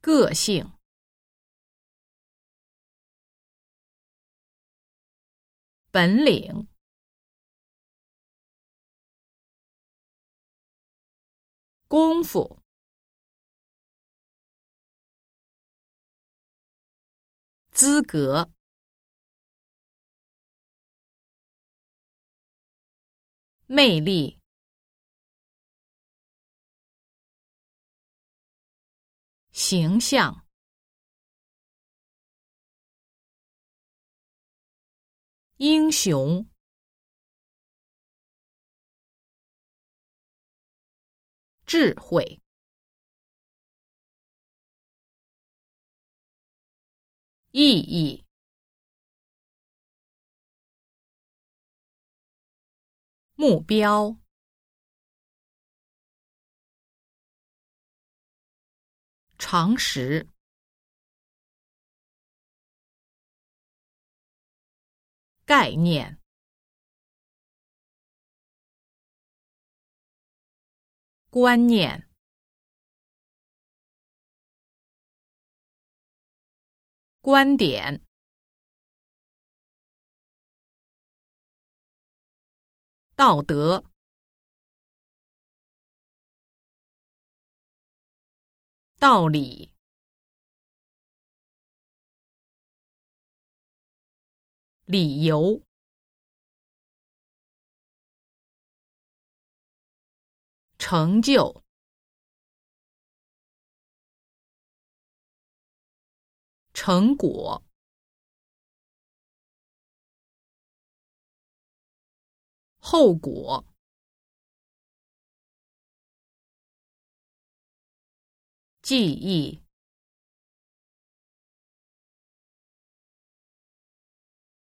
个性、本领、功夫、资格、魅力。形象、英雄、智慧、意义、目标。常识、概念、观念、观点、道德。道理、理由、成就、成果、后果。记忆、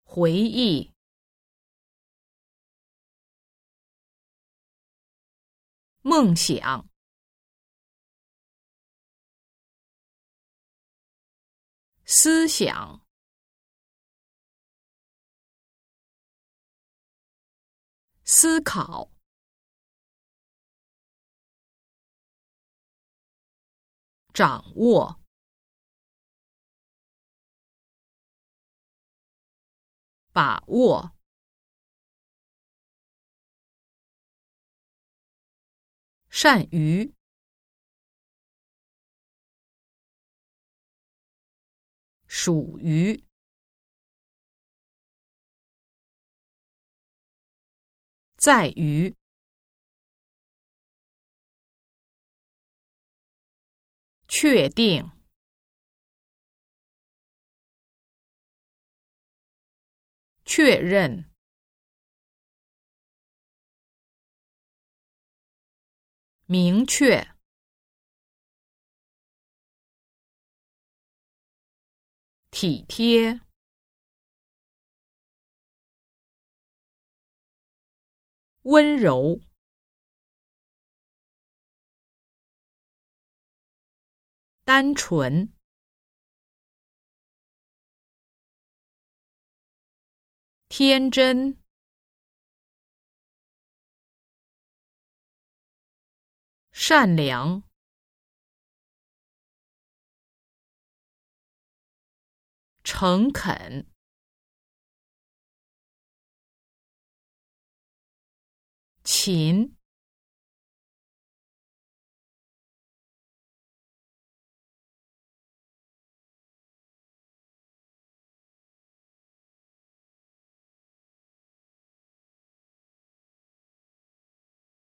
回忆、梦想、思想、思考。掌握、把握、善于、属于、在于。确定，确认，明确，体贴，温柔。单纯，天真，善良，诚恳，勤。